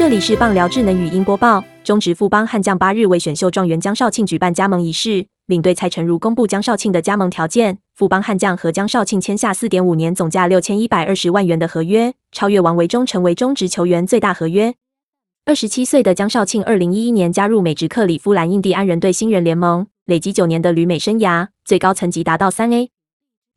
这里是棒聊智能语音播报。中职富邦悍将八日为选秀状元江少庆举办加盟仪式，领队蔡成儒公布江少庆的加盟条件。富邦悍将和江少庆签下四点五年、总价六千一百二十万元的合约，超越王维忠，成为中职球员最大合约。二十七岁的江少庆，二零一一年加入美职克里夫兰印第安人队新人联盟，累积九年的旅美生涯，最高层级达到三 A。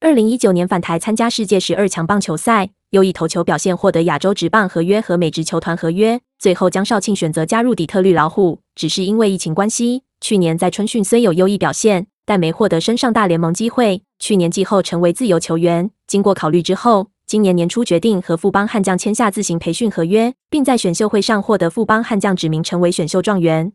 二零一九年返台参加世界十二强棒球赛。优异投球表现，获得亚洲职棒合约和美职球团合约。最后，江少庆选择加入底特律老虎，只是因为疫情关系。去年在春训虽有优异表现，但没获得升上大联盟机会。去年季后成为自由球员。经过考虑之后，今年年初决定和富邦悍将签下自行培训合约，并在选秀会上获得富邦悍将指名成为选秀状元。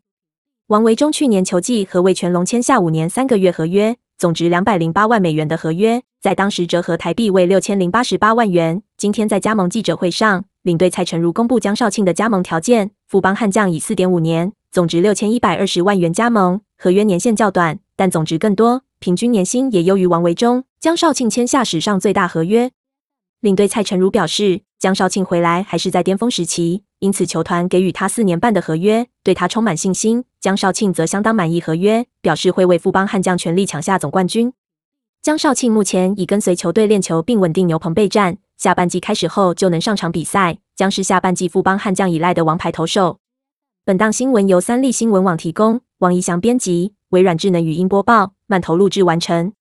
王维忠去年球季和魏全龙签下五年三个月合约，总值两百零八万美元的合约，在当时折合台币为六千零八十八万元。今天在加盟记者会上，领队蔡成儒公布江少庆的加盟条件：富邦悍将以四点五年，总值六千一百二十万元加盟，合约年限较短，但总值更多，平均年薪也优于王维忠。江少庆签下史上最大合约。领队蔡成儒表示，江少庆回来还是在巅峰时期，因此球团给予他四年半的合约，对他充满信心。江少庆则相当满意合约，表示会为富邦悍将全力抢下总冠军。江少庆目前已跟随球队练球，并稳定牛棚备战。下半季开始后就能上场比赛，将是下半季富邦悍将以来的王牌投手。本档新闻由三立新闻网提供，王怡翔编辑，微软智能语音播报，慢投录制完成。